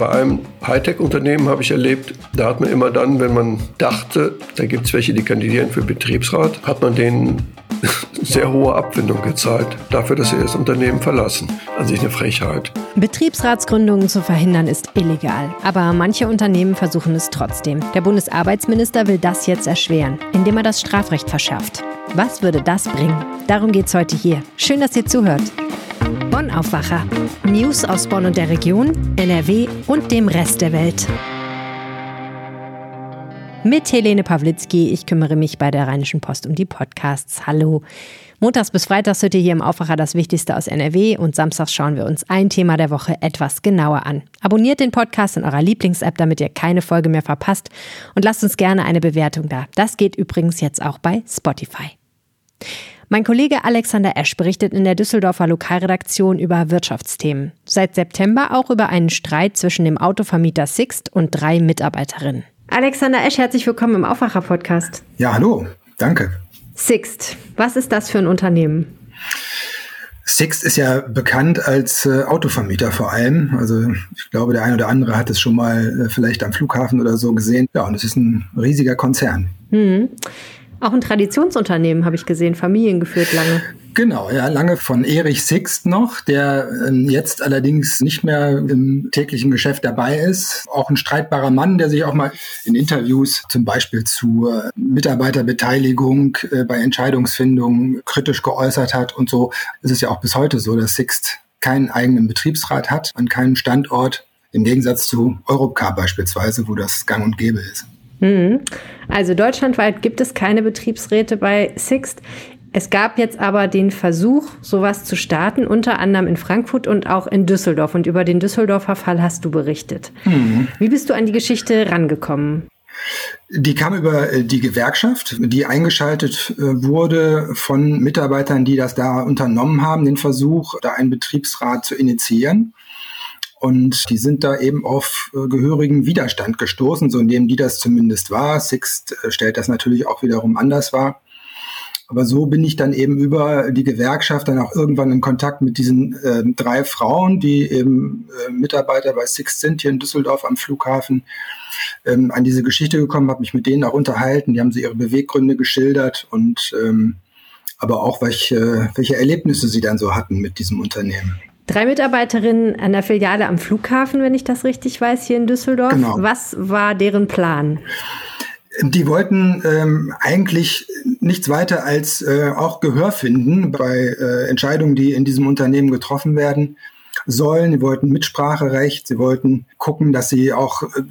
Bei einem Hightech-Unternehmen habe ich erlebt, da hat man immer dann, wenn man dachte, da gibt es welche, die kandidieren für Betriebsrat, hat man denen sehr hohe Abfindung gezahlt dafür, dass sie das Unternehmen verlassen. An sich eine Frechheit. Betriebsratsgründungen zu verhindern ist illegal, aber manche Unternehmen versuchen es trotzdem. Der Bundesarbeitsminister will das jetzt erschweren, indem er das Strafrecht verschärft. Was würde das bringen? Darum geht es heute hier. Schön, dass ihr zuhört. Bonn Aufwacher. News aus Bonn und der Region, NRW und dem Rest der Welt. Mit Helene Pawlitzki. Ich kümmere mich bei der Rheinischen Post um die Podcasts. Hallo. Montags bis Freitags hört ihr hier im Aufwacher das Wichtigste aus NRW und samstags schauen wir uns ein Thema der Woche etwas genauer an. Abonniert den Podcast in eurer Lieblings-App, damit ihr keine Folge mehr verpasst und lasst uns gerne eine Bewertung da. Das geht übrigens jetzt auch bei Spotify. Mein Kollege Alexander Esch berichtet in der Düsseldorfer Lokalredaktion über Wirtschaftsthemen. Seit September auch über einen Streit zwischen dem Autovermieter Sixt und drei Mitarbeiterinnen. Alexander Esch, herzlich willkommen im Aufwacher-Podcast. Ja, hallo, danke. Sixt, was ist das für ein Unternehmen? Sixt ist ja bekannt als äh, Autovermieter vor allem. Also ich glaube, der ein oder andere hat es schon mal äh, vielleicht am Flughafen oder so gesehen. Ja, und es ist ein riesiger Konzern. Hm. Auch ein Traditionsunternehmen habe ich gesehen, familiengeführt lange. Genau, ja, lange von Erich Sixt noch, der ähm, jetzt allerdings nicht mehr im täglichen Geschäft dabei ist. Auch ein streitbarer Mann, der sich auch mal in Interviews zum Beispiel zur Mitarbeiterbeteiligung äh, bei Entscheidungsfindung kritisch geäußert hat und so. Es ist ja auch bis heute so, dass Sixt keinen eigenen Betriebsrat hat an keinem Standort, im Gegensatz zu Europcar beispielsweise, wo das gang und gäbe ist. Mhm. Also deutschlandweit gibt es keine Betriebsräte bei Sixt. Es gab jetzt aber den Versuch, sowas zu starten, unter anderem in Frankfurt und auch in Düsseldorf. Und über den Düsseldorfer Fall hast du berichtet. Mhm. Wie bist du an die Geschichte rangekommen? Die kam über äh, die Gewerkschaft, die eingeschaltet äh, wurde von Mitarbeitern, die das da unternommen haben, den Versuch, da einen Betriebsrat zu initiieren. Und die sind da eben auf äh, gehörigen Widerstand gestoßen, so indem die das zumindest war. Sixt äh, stellt das natürlich auch wiederum anders wahr. Aber so bin ich dann eben über die Gewerkschaft dann auch irgendwann in Kontakt mit diesen äh, drei Frauen, die eben äh, Mitarbeiter bei Sixt sind hier in Düsseldorf am Flughafen, ähm, an diese Geschichte gekommen, habe mich mit denen auch unterhalten. Die haben sie ihre Beweggründe geschildert und ähm, aber auch welche, welche Erlebnisse sie dann so hatten mit diesem Unternehmen. Drei Mitarbeiterinnen an der Filiale am Flughafen, wenn ich das richtig weiß, hier in Düsseldorf. Genau. Was war deren Plan? Die wollten ähm, eigentlich nichts weiter als äh, auch Gehör finden bei äh, Entscheidungen, die in diesem Unternehmen getroffen werden sollen. Sie wollten Mitspracherecht, sie wollten gucken, dass sie auch äh,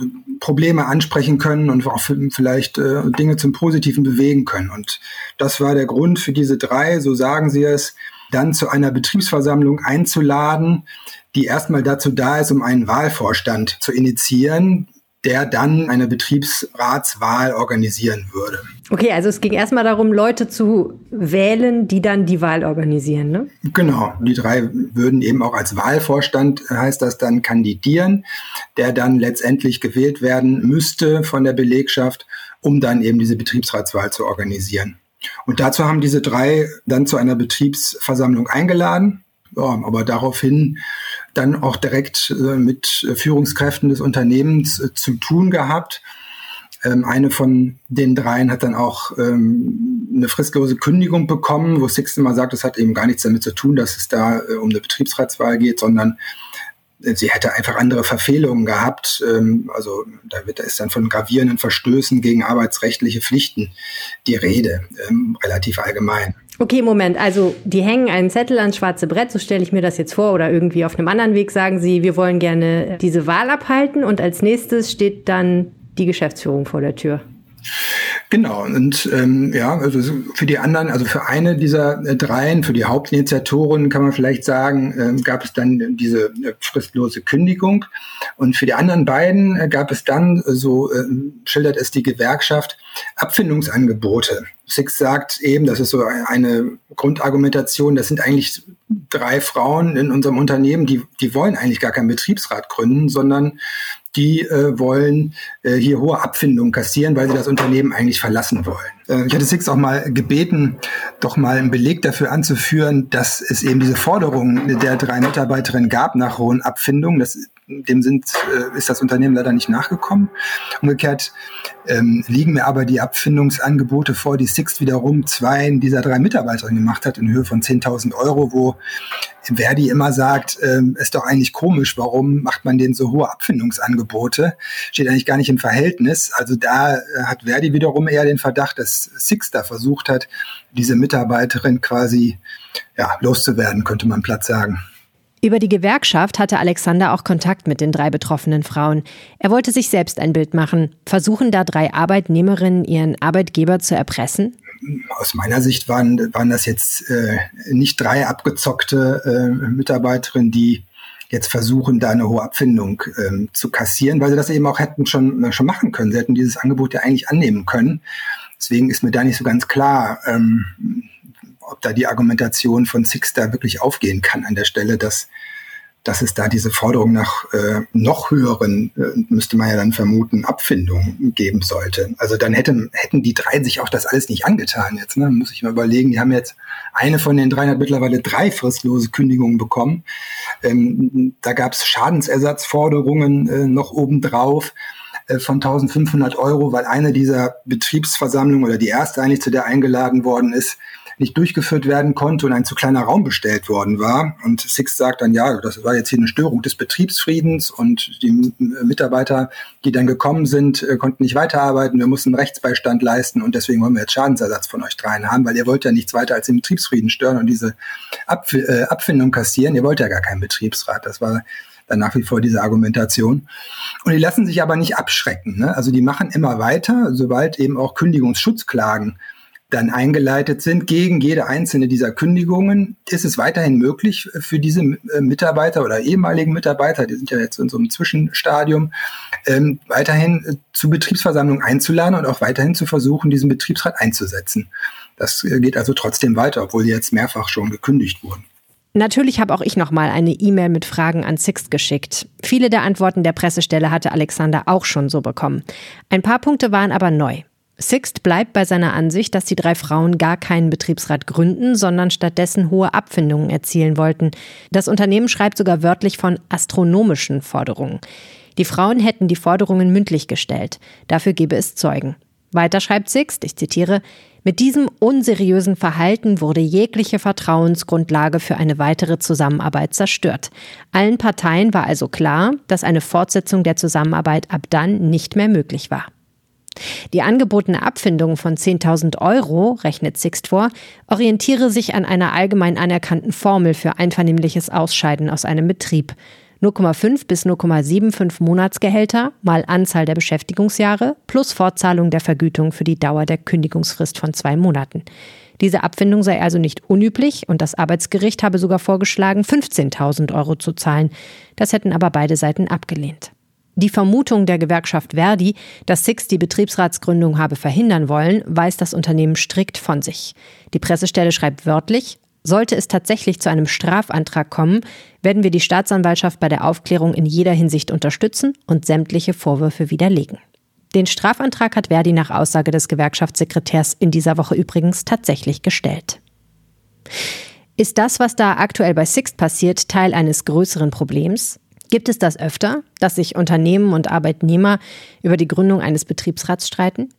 Probleme ansprechen können und auch vielleicht äh, Dinge zum Positiven bewegen können. Und das war der Grund für diese drei, so sagen sie es, dann zu einer Betriebsversammlung einzuladen, die erstmal dazu da ist, um einen Wahlvorstand zu initiieren, der dann eine Betriebsratswahl organisieren würde. Okay, also es ging erstmal darum, Leute zu wählen, die dann die Wahl organisieren, ne? Genau, die drei würden eben auch als Wahlvorstand, heißt das dann, kandidieren, der dann letztendlich gewählt werden müsste von der Belegschaft, um dann eben diese Betriebsratswahl zu organisieren. Und dazu haben diese drei dann zu einer Betriebsversammlung eingeladen, ja, aber daraufhin dann auch direkt äh, mit Führungskräften des Unternehmens äh, zu tun gehabt. Ähm, eine von den dreien hat dann auch ähm, eine fristlose Kündigung bekommen, wo Six immer sagt, das hat eben gar nichts damit zu tun, dass es da äh, um eine Betriebsratswahl geht, sondern sie hätte einfach andere Verfehlungen gehabt. Ähm, also da wird, da ist dann von gravierenden Verstößen gegen arbeitsrechtliche Pflichten die Rede, ähm, relativ allgemein. Okay, Moment. Also die hängen einen Zettel ans schwarze Brett, so stelle ich mir das jetzt vor, oder irgendwie auf einem anderen Weg sagen sie, wir wollen gerne diese Wahl abhalten und als nächstes steht dann die Geschäftsführung vor der Tür. Genau, und ähm, ja, also für die anderen, also für eine dieser äh, dreien, für die Hauptinitiatoren kann man vielleicht sagen, äh, gab es dann diese äh, fristlose Kündigung. Und für die anderen beiden äh, gab es dann, äh, so äh, schildert es die Gewerkschaft, Abfindungsangebote. Six sagt eben, das ist so eine Grundargumentation, das sind eigentlich drei Frauen in unserem Unternehmen, die, die wollen eigentlich gar keinen Betriebsrat gründen, sondern die äh, wollen äh, hier hohe Abfindungen kassieren, weil sie das Unternehmen eigentlich verlassen wollen. Äh, ich hatte Six auch mal gebeten, doch mal einen Beleg dafür anzuführen, dass es eben diese Forderung der drei Mitarbeiterinnen gab nach hohen Abfindungen. Das dem sind, äh, ist das Unternehmen leider nicht nachgekommen. Umgekehrt ähm, liegen mir aber die Abfindungsangebote vor, die Sixt wiederum zwei dieser drei Mitarbeiterinnen gemacht hat in Höhe von 10.000 Euro, wo Verdi immer sagt, ähm, ist doch eigentlich komisch, warum macht man denen so hohe Abfindungsangebote? Steht eigentlich gar nicht im Verhältnis. Also da äh, hat Verdi wiederum eher den Verdacht, dass Six da versucht hat, diese Mitarbeiterin quasi ja, loszuwerden, könnte man platt sagen. Über die Gewerkschaft hatte Alexander auch Kontakt mit den drei betroffenen Frauen. Er wollte sich selbst ein Bild machen. Versuchen da drei Arbeitnehmerinnen ihren Arbeitgeber zu erpressen? aus meiner Sicht waren, waren das jetzt äh, nicht drei abgezockte äh, Mitarbeiterinnen, die jetzt versuchen, da eine hohe Abfindung ähm, zu kassieren, weil sie das eben auch hätten schon, äh, schon machen können. Sie hätten dieses Angebot ja eigentlich annehmen können. Deswegen ist mir da nicht so ganz klar, ähm, ob da die Argumentation von Sixter wirklich aufgehen kann an der Stelle, dass dass es da diese Forderung nach äh, noch höheren, äh, müsste man ja dann vermuten, Abfindungen geben sollte. Also dann hätten, hätten die drei sich auch das alles nicht angetan jetzt. Ne? Muss ich mal überlegen, die haben jetzt, eine von den dreien hat mittlerweile drei fristlose Kündigungen bekommen. Ähm, da gab es Schadensersatzforderungen äh, noch obendrauf äh, von 1500 Euro, weil eine dieser Betriebsversammlungen oder die erste eigentlich, zu der eingeladen worden ist, nicht durchgeführt werden konnte und ein zu kleiner Raum bestellt worden war. Und Six sagt dann, ja, das war jetzt hier eine Störung des Betriebsfriedens und die Mitarbeiter, die dann gekommen sind, äh, konnten nicht weiterarbeiten. Wir mussten Rechtsbeistand leisten und deswegen wollen wir jetzt Schadensersatz von euch dreien haben, weil ihr wollt ja nichts weiter als den Betriebsfrieden stören und diese Abf äh, Abfindung kassieren. Ihr wollt ja gar keinen Betriebsrat. Das war dann nach wie vor diese Argumentation. Und die lassen sich aber nicht abschrecken. Ne? Also die machen immer weiter, sobald eben auch Kündigungsschutzklagen dann eingeleitet sind gegen jede einzelne dieser Kündigungen, ist es weiterhin möglich für diese äh, Mitarbeiter oder ehemaligen Mitarbeiter, die sind ja jetzt in so einem Zwischenstadium, ähm, weiterhin äh, zu Betriebsversammlungen einzuladen und auch weiterhin zu versuchen, diesen Betriebsrat einzusetzen. Das äh, geht also trotzdem weiter, obwohl die jetzt mehrfach schon gekündigt wurden. Natürlich habe auch ich noch mal eine E-Mail mit Fragen an Sixt geschickt. Viele der Antworten der Pressestelle hatte Alexander auch schon so bekommen. Ein paar Punkte waren aber neu. Sixt bleibt bei seiner Ansicht, dass die drei Frauen gar keinen Betriebsrat gründen, sondern stattdessen hohe Abfindungen erzielen wollten. Das Unternehmen schreibt sogar wörtlich von astronomischen Forderungen. Die Frauen hätten die Forderungen mündlich gestellt. Dafür gebe es Zeugen. Weiter schreibt Sixt, ich zitiere, mit diesem unseriösen Verhalten wurde jegliche Vertrauensgrundlage für eine weitere Zusammenarbeit zerstört. Allen Parteien war also klar, dass eine Fortsetzung der Zusammenarbeit ab dann nicht mehr möglich war. Die angebotene Abfindung von 10.000 Euro, rechnet Sixt vor, orientiere sich an einer allgemein anerkannten Formel für einvernehmliches Ausscheiden aus einem Betrieb. 0,5 bis 0,75 Monatsgehälter mal Anzahl der Beschäftigungsjahre plus Fortzahlung der Vergütung für die Dauer der Kündigungsfrist von zwei Monaten. Diese Abfindung sei also nicht unüblich und das Arbeitsgericht habe sogar vorgeschlagen, 15.000 Euro zu zahlen. Das hätten aber beide Seiten abgelehnt. Die Vermutung der Gewerkschaft Verdi, dass Six die Betriebsratsgründung habe verhindern wollen, weist das Unternehmen strikt von sich. Die Pressestelle schreibt wörtlich, sollte es tatsächlich zu einem Strafantrag kommen, werden wir die Staatsanwaltschaft bei der Aufklärung in jeder Hinsicht unterstützen und sämtliche Vorwürfe widerlegen. Den Strafantrag hat Verdi nach Aussage des Gewerkschaftssekretärs in dieser Woche übrigens tatsächlich gestellt. Ist das, was da aktuell bei Sixt passiert, Teil eines größeren Problems? Gibt es das öfter, dass sich Unternehmen und Arbeitnehmer über die Gründung eines Betriebsrats streiten?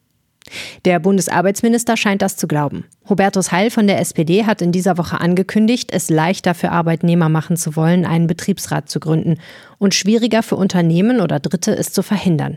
Der Bundesarbeitsminister scheint das zu glauben. Hubertus Heil von der SPD hat in dieser Woche angekündigt, es leichter für Arbeitnehmer machen zu wollen, einen Betriebsrat zu gründen und schwieriger für Unternehmen oder Dritte es zu verhindern.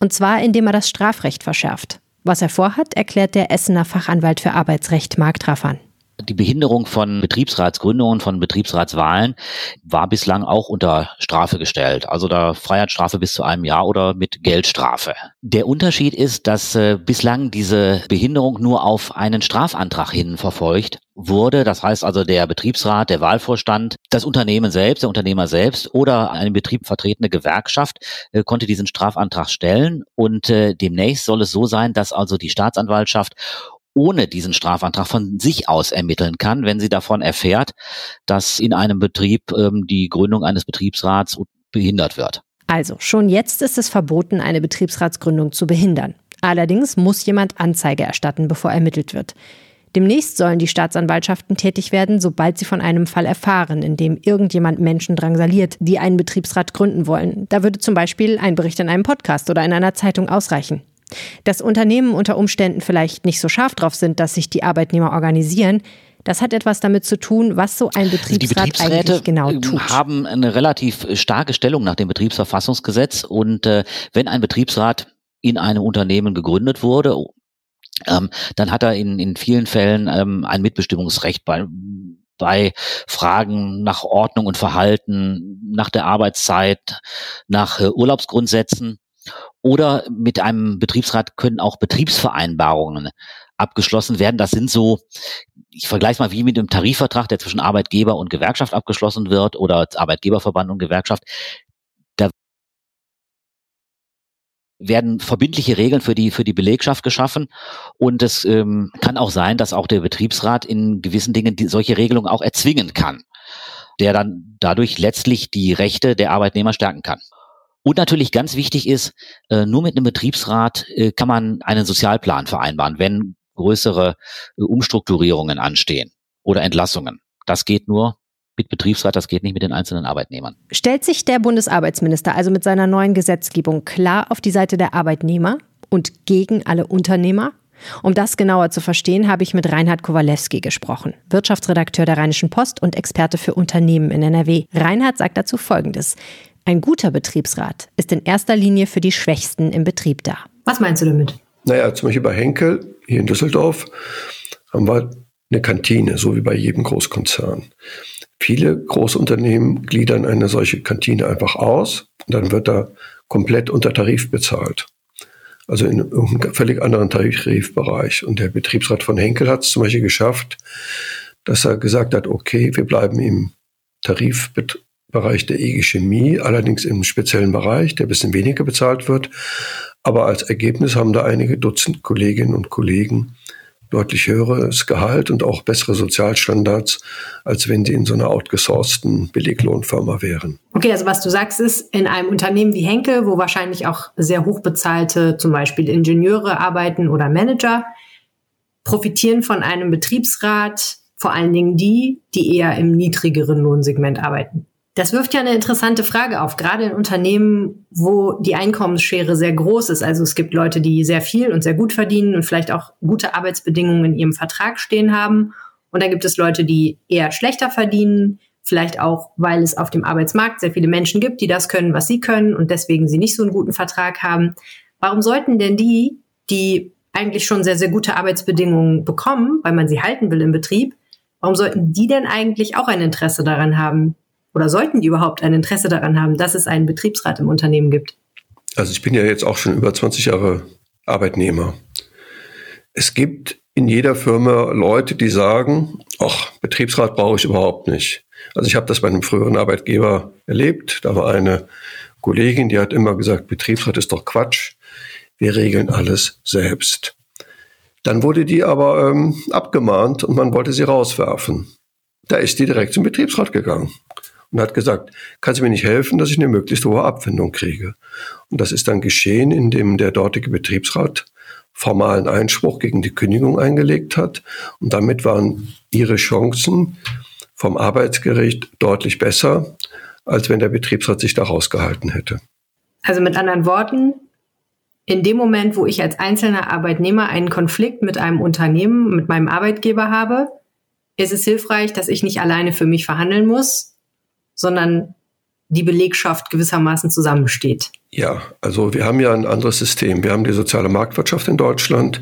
Und zwar indem er das Strafrecht verschärft. Was er vorhat, erklärt der Essener Fachanwalt für Arbeitsrecht Marc Traffan. Die Behinderung von Betriebsratsgründungen, von Betriebsratswahlen war bislang auch unter Strafe gestellt. Also da Freiheitsstrafe bis zu einem Jahr oder mit Geldstrafe. Der Unterschied ist, dass äh, bislang diese Behinderung nur auf einen Strafantrag hin verfolgt wurde. Das heißt also der Betriebsrat, der Wahlvorstand, das Unternehmen selbst, der Unternehmer selbst oder eine Betrieb vertretene Gewerkschaft äh, konnte diesen Strafantrag stellen. Und äh, demnächst soll es so sein, dass also die Staatsanwaltschaft ohne diesen Strafantrag von sich aus ermitteln kann, wenn sie davon erfährt, dass in einem Betrieb ähm, die Gründung eines Betriebsrats behindert wird. Also, schon jetzt ist es verboten, eine Betriebsratsgründung zu behindern. Allerdings muss jemand Anzeige erstatten, bevor ermittelt wird. Demnächst sollen die Staatsanwaltschaften tätig werden, sobald sie von einem Fall erfahren, in dem irgendjemand Menschen drangsaliert, die einen Betriebsrat gründen wollen. Da würde zum Beispiel ein Bericht in einem Podcast oder in einer Zeitung ausreichen. Dass Unternehmen unter Umständen vielleicht nicht so scharf drauf sind, dass sich die Arbeitnehmer organisieren, das hat etwas damit zu tun, was so ein Betriebsrat die eigentlich genau tut. haben eine relativ starke Stellung nach dem Betriebsverfassungsgesetz und äh, wenn ein Betriebsrat in einem Unternehmen gegründet wurde, ähm, dann hat er in, in vielen Fällen ähm, ein Mitbestimmungsrecht bei, bei Fragen nach Ordnung und Verhalten, nach der Arbeitszeit, nach äh, Urlaubsgrundsätzen oder mit einem Betriebsrat können auch Betriebsvereinbarungen abgeschlossen werden. Das sind so, ich vergleiche mal wie mit einem Tarifvertrag, der zwischen Arbeitgeber und Gewerkschaft abgeschlossen wird oder Arbeitgeberverband und Gewerkschaft. Da werden verbindliche Regeln für die für die Belegschaft geschaffen und es ähm, kann auch sein, dass auch der Betriebsrat in gewissen Dingen die, solche Regelungen auch erzwingen kann, der dann dadurch letztlich die Rechte der Arbeitnehmer stärken kann. Und natürlich ganz wichtig ist, äh, nur mit einem Betriebsrat äh, kann man einen Sozialplan vereinbaren, wenn größere äh, Umstrukturierungen anstehen oder Entlassungen. Das geht nur mit Betriebsrat, das geht nicht mit den einzelnen Arbeitnehmern. Stellt sich der Bundesarbeitsminister also mit seiner neuen Gesetzgebung klar auf die Seite der Arbeitnehmer und gegen alle Unternehmer? Um das genauer zu verstehen, habe ich mit Reinhard Kowalewski gesprochen, Wirtschaftsredakteur der Rheinischen Post und Experte für Unternehmen in NRW. Reinhard sagt dazu Folgendes. Ein guter Betriebsrat ist in erster Linie für die Schwächsten im Betrieb da. Was meinst du damit? Naja, zum Beispiel bei Henkel hier in Düsseldorf haben wir eine Kantine, so wie bei jedem Großkonzern. Viele Großunternehmen gliedern eine solche Kantine einfach aus und dann wird da komplett unter Tarif bezahlt. Also in einem völlig anderen Tarifbereich. Und der Betriebsrat von Henkel hat es zum Beispiel geschafft, dass er gesagt hat, okay, wir bleiben im Tarifbereich der EG Chemie, allerdings im speziellen Bereich, der ein bisschen weniger bezahlt wird. Aber als Ergebnis haben da einige Dutzend Kolleginnen und Kollegen deutlich höheres Gehalt und auch bessere Sozialstandards, als wenn sie in so einer outgesourcten Beleglohnfirma wären. Okay, also was du sagst ist, in einem Unternehmen wie Henkel, wo wahrscheinlich auch sehr hochbezahlte zum Beispiel Ingenieure arbeiten oder Manager, profitieren von einem Betriebsrat vor allen Dingen die, die eher im niedrigeren Lohnsegment arbeiten. Das wirft ja eine interessante Frage auf, gerade in Unternehmen, wo die Einkommensschere sehr groß ist. Also es gibt Leute, die sehr viel und sehr gut verdienen und vielleicht auch gute Arbeitsbedingungen in ihrem Vertrag stehen haben. Und dann gibt es Leute, die eher schlechter verdienen, vielleicht auch, weil es auf dem Arbeitsmarkt sehr viele Menschen gibt, die das können, was sie können und deswegen sie nicht so einen guten Vertrag haben. Warum sollten denn die, die eigentlich schon sehr, sehr gute Arbeitsbedingungen bekommen, weil man sie halten will im Betrieb, warum sollten die denn eigentlich auch ein Interesse daran haben, oder sollten die überhaupt ein Interesse daran haben, dass es einen Betriebsrat im Unternehmen gibt? Also ich bin ja jetzt auch schon über 20 Jahre Arbeitnehmer. Es gibt in jeder Firma Leute, die sagen, ach, Betriebsrat brauche ich überhaupt nicht. Also ich habe das bei einem früheren Arbeitgeber erlebt. Da war eine Kollegin, die hat immer gesagt, Betriebsrat ist doch Quatsch. Wir regeln alles selbst. Dann wurde die aber ähm, abgemahnt und man wollte sie rauswerfen. Da ist die direkt zum Betriebsrat gegangen und hat gesagt, kannst du mir nicht helfen, dass ich eine möglichst hohe Abfindung kriege? Und das ist dann geschehen, indem der dortige Betriebsrat formalen Einspruch gegen die Kündigung eingelegt hat. Und damit waren ihre Chancen vom Arbeitsgericht deutlich besser, als wenn der Betriebsrat sich da rausgehalten hätte. Also mit anderen Worten, in dem Moment, wo ich als einzelner Arbeitnehmer einen Konflikt mit einem Unternehmen, mit meinem Arbeitgeber habe, ist es hilfreich, dass ich nicht alleine für mich verhandeln muss, sondern die Belegschaft gewissermaßen zusammensteht. Ja, also wir haben ja ein anderes System. Wir haben die soziale Marktwirtschaft in Deutschland.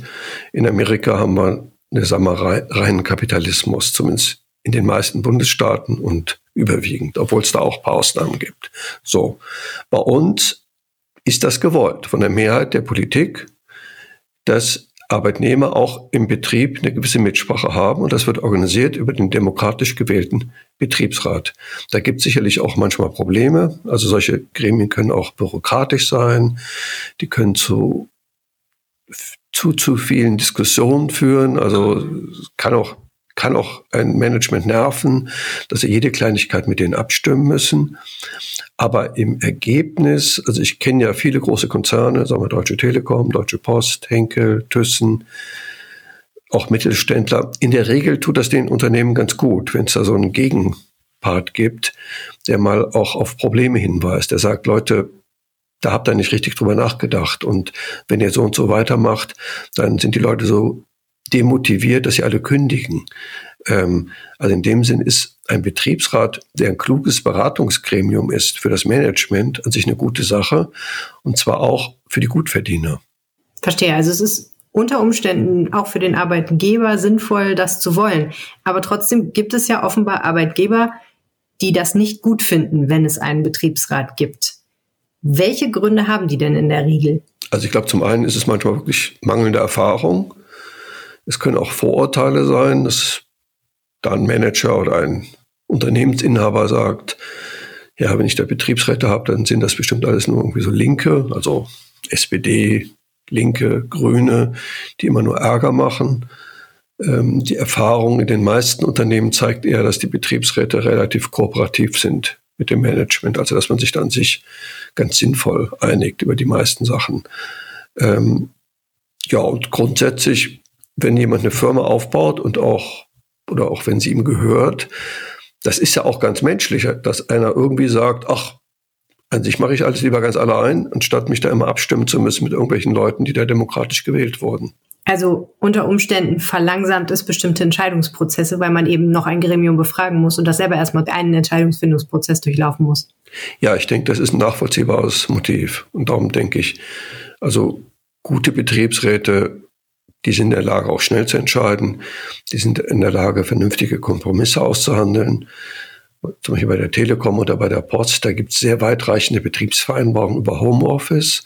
In Amerika haben wir eine, sagen wir, reinen Kapitalismus, zumindest in den meisten Bundesstaaten und überwiegend, obwohl es da auch ein paar Ausnahmen gibt. So, bei uns ist das gewollt von der Mehrheit der Politik, dass Arbeitnehmer auch im Betrieb eine gewisse Mitsprache haben und das wird organisiert über den demokratisch gewählten Betriebsrat. Da gibt es sicherlich auch manchmal Probleme. Also solche Gremien können auch bürokratisch sein, die können zu zu, zu vielen Diskussionen führen. Also kann auch kann auch ein Management nerven, dass sie jede Kleinigkeit mit denen abstimmen müssen. Aber im Ergebnis, also ich kenne ja viele große Konzerne, sagen wir Deutsche Telekom, Deutsche Post, Henkel, Thyssen, auch Mittelständler. In der Regel tut das den Unternehmen ganz gut, wenn es da so einen Gegenpart gibt, der mal auch auf Probleme hinweist. Der sagt, Leute, da habt ihr nicht richtig drüber nachgedacht. Und wenn ihr so und so weitermacht, dann sind die Leute so demotiviert, dass sie alle kündigen. Ähm, also in dem Sinn ist ein Betriebsrat, der ein kluges Beratungsgremium ist für das Management, an sich eine gute Sache. Und zwar auch für die Gutverdiener. Verstehe. Also es ist unter Umständen auch für den Arbeitgeber sinnvoll, das zu wollen. Aber trotzdem gibt es ja offenbar Arbeitgeber, die das nicht gut finden, wenn es einen Betriebsrat gibt. Welche Gründe haben die denn in der Regel? Also ich glaube, zum einen ist es manchmal wirklich mangelnde Erfahrung. Es können auch Vorurteile sein, dass da ein Manager oder ein Unternehmensinhaber sagt, ja, wenn ich da Betriebsräte habe, dann sind das bestimmt alles nur irgendwie so Linke, also SPD, Linke, Grüne, die immer nur Ärger machen. Ähm, die Erfahrung in den meisten Unternehmen zeigt eher, dass die Betriebsräte relativ kooperativ sind mit dem Management, also dass man sich dann sich ganz sinnvoll einigt über die meisten Sachen. Ähm, ja, und grundsätzlich, wenn jemand eine Firma aufbaut und auch, oder auch wenn sie ihm gehört, das ist ja auch ganz menschlich, dass einer irgendwie sagt, ach, an sich mache ich alles lieber ganz allein, anstatt mich da immer abstimmen zu müssen mit irgendwelchen Leuten, die da demokratisch gewählt wurden. Also unter Umständen verlangsamt es bestimmte Entscheidungsprozesse, weil man eben noch ein Gremium befragen muss und das selber erstmal einen Entscheidungsfindungsprozess durchlaufen muss. Ja, ich denke, das ist ein nachvollziehbares Motiv. Und darum denke ich, also gute Betriebsräte, die sind in der Lage, auch schnell zu entscheiden. Die sind in der Lage, vernünftige Kompromisse auszuhandeln zum Beispiel bei der Telekom oder bei der Post, da gibt es sehr weitreichende Betriebsvereinbarungen über Homeoffice,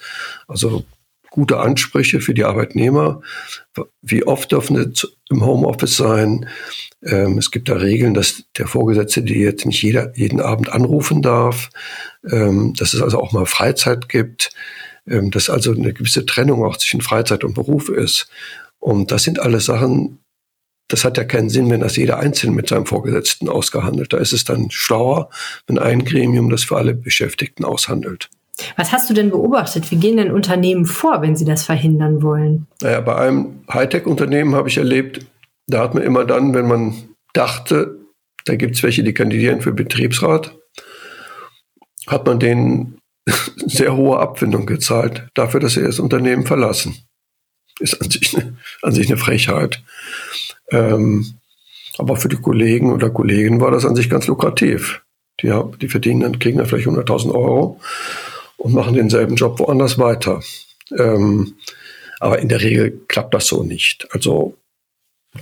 also gute Ansprüche für die Arbeitnehmer. Wie oft dürfen sie im Homeoffice sein? Ähm, es gibt da Regeln, dass der Vorgesetzte die jetzt nicht jeder, jeden Abend anrufen darf, ähm, dass es also auch mal Freizeit gibt, ähm, dass also eine gewisse Trennung auch zwischen Freizeit und Beruf ist. Und das sind alles Sachen, das hat ja keinen Sinn, wenn das jeder einzeln mit seinem Vorgesetzten ausgehandelt. Da ist es dann schlauer, wenn ein Gremium das für alle Beschäftigten aushandelt. Was hast du denn beobachtet? Wie gehen denn Unternehmen vor, wenn sie das verhindern wollen? Naja, bei einem Hightech-Unternehmen habe ich erlebt, da hat man immer dann, wenn man dachte, da gibt es welche, die kandidieren für Betriebsrat, hat man denen sehr hohe Abfindung gezahlt dafür, dass sie das Unternehmen verlassen. Ist an sich eine, an sich eine Frechheit. Ähm, aber für die Kollegen oder Kolleginnen war das an sich ganz lukrativ. Die, die verdienen dann, kriegen dann vielleicht 100.000 Euro und machen denselben Job woanders weiter. Ähm, aber in der Regel klappt das so nicht. Also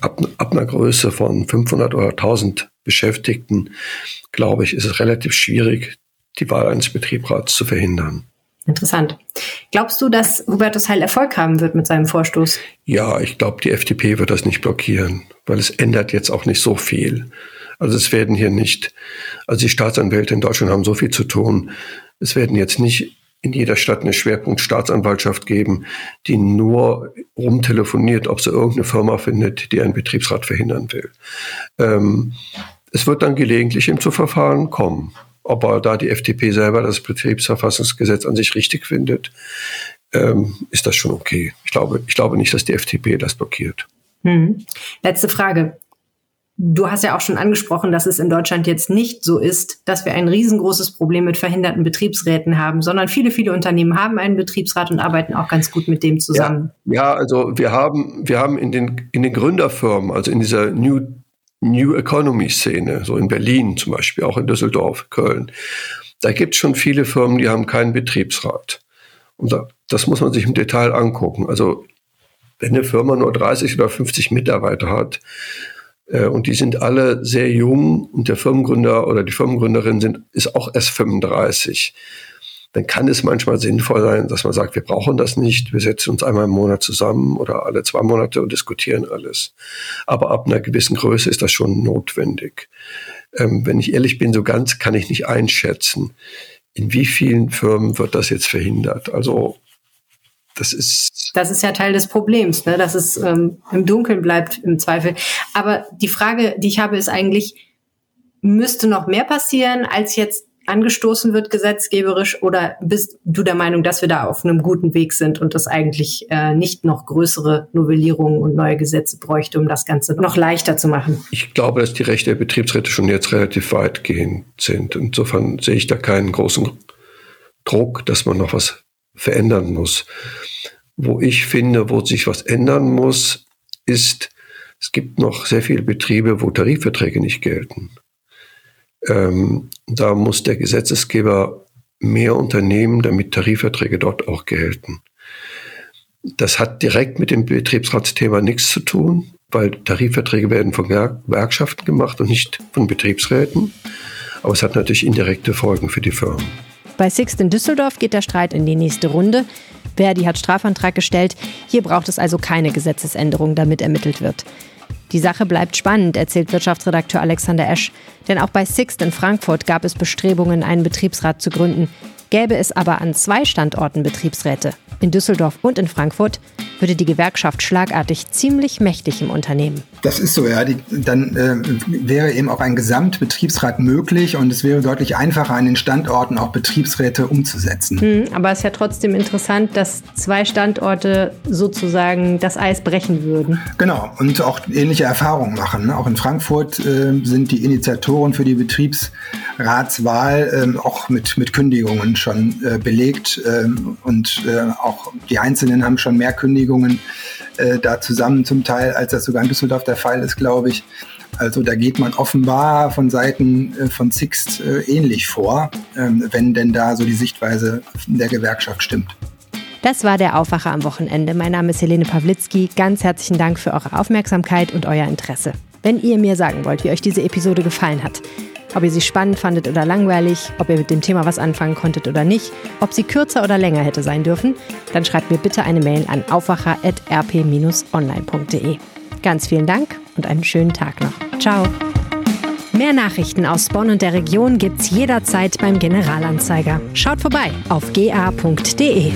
ab, ab einer Größe von 500 oder 1000 Beschäftigten, glaube ich, ist es relativ schwierig, die Wahl eines Betriebsrats zu verhindern. Interessant. Glaubst du, dass Hubertus Heil Erfolg haben wird mit seinem Vorstoß? Ja, ich glaube, die FDP wird das nicht blockieren, weil es ändert jetzt auch nicht so viel. Also es werden hier nicht, also die Staatsanwälte in Deutschland haben so viel zu tun. Es werden jetzt nicht in jeder Stadt eine Schwerpunkt-Staatsanwaltschaft geben, die nur rumtelefoniert, ob sie irgendeine Firma findet, die einen Betriebsrat verhindern will. Ähm, es wird dann gelegentlich im zu Verfahren kommen. Aber da die FDP selber das Betriebsverfassungsgesetz an sich richtig findet, ähm, ist das schon okay. Ich glaube, ich glaube nicht, dass die FDP das blockiert. Hm. Letzte Frage. Du hast ja auch schon angesprochen, dass es in Deutschland jetzt nicht so ist, dass wir ein riesengroßes Problem mit verhinderten Betriebsräten haben, sondern viele, viele Unternehmen haben einen Betriebsrat und arbeiten auch ganz gut mit dem zusammen. Ja, ja also wir haben, wir haben in den, in den Gründerfirmen, also in dieser New New Economy Szene, so in Berlin zum Beispiel, auch in Düsseldorf, Köln. Da gibt es schon viele Firmen, die haben keinen Betriebsrat. Und da, das muss man sich im Detail angucken. Also wenn eine Firma nur 30 oder 50 Mitarbeiter hat äh, und die sind alle sehr jung und der Firmengründer oder die Firmengründerin sind, ist auch erst 35, dann kann es manchmal sinnvoll sein, dass man sagt, wir brauchen das nicht, wir setzen uns einmal im Monat zusammen oder alle zwei Monate und diskutieren alles. Aber ab einer gewissen Größe ist das schon notwendig. Ähm, wenn ich ehrlich bin, so ganz kann ich nicht einschätzen, in wie vielen Firmen wird das jetzt verhindert. Also das ist. Das ist ja Teil des Problems, ne? dass es ähm, im Dunkeln bleibt im Zweifel. Aber die Frage, die ich habe, ist eigentlich, müsste noch mehr passieren, als jetzt angestoßen wird gesetzgeberisch oder bist du der Meinung, dass wir da auf einem guten Weg sind und das eigentlich äh, nicht noch größere Novellierungen und neue Gesetze bräuchte, um das Ganze noch leichter zu machen? Ich glaube, dass die Rechte der Betriebsräte schon jetzt relativ weitgehend sind. Insofern sehe ich da keinen großen Druck, dass man noch was verändern muss. Wo ich finde, wo sich was ändern muss, ist, es gibt noch sehr viele Betriebe, wo Tarifverträge nicht gelten. Ähm, da muss der Gesetzesgeber mehr unternehmen, damit Tarifverträge dort auch gelten. Das hat direkt mit dem Betriebsratsthema nichts zu tun, weil Tarifverträge werden von Gewerkschaften gemacht und nicht von Betriebsräten. Aber es hat natürlich indirekte Folgen für die Firmen. Bei Sixt in Düsseldorf geht der Streit in die nächste Runde. Verdi hat Strafantrag gestellt. Hier braucht es also keine Gesetzesänderung, damit ermittelt wird. Die Sache bleibt spannend, erzählt Wirtschaftsredakteur Alexander Esch. Denn auch bei Sixt in Frankfurt gab es Bestrebungen, einen Betriebsrat zu gründen. Gäbe es aber an zwei Standorten Betriebsräte, in Düsseldorf und in Frankfurt, würde die Gewerkschaft schlagartig ziemlich mächtig im Unternehmen. Das ist so, ja. Die, dann äh, wäre eben auch ein Gesamtbetriebsrat möglich und es wäre deutlich einfacher, an den Standorten auch Betriebsräte umzusetzen. Hm, aber es ist ja trotzdem interessant, dass zwei Standorte sozusagen das Eis brechen würden. Genau, und auch ähnliche Erfahrungen machen. Ne? Auch in Frankfurt äh, sind die Initiatoren für die Betriebsratswahl äh, auch mit, mit Kündigungen schon äh, belegt ähm, und äh, auch die Einzelnen haben schon mehr Kündigungen äh, da zusammen zum Teil, als das sogar in Düsseldorf der Fall ist, glaube ich. Also da geht man offenbar von Seiten äh, von Sixt äh, ähnlich vor, ähm, wenn denn da so die Sichtweise der Gewerkschaft stimmt. Das war der Aufwacher am Wochenende. Mein Name ist Helene Pawlitzki. Ganz herzlichen Dank für eure Aufmerksamkeit und euer Interesse. Wenn ihr mir sagen wollt, wie euch diese Episode gefallen hat, ob ihr sie spannend fandet oder langweilig, ob ihr mit dem Thema was anfangen konntet oder nicht, ob sie kürzer oder länger hätte sein dürfen, dann schreibt mir bitte eine Mail an aufwacher.rp-online.de. Ganz vielen Dank und einen schönen Tag noch. Ciao. Mehr Nachrichten aus Bonn und der Region gibt's jederzeit beim Generalanzeiger. Schaut vorbei auf ga.de.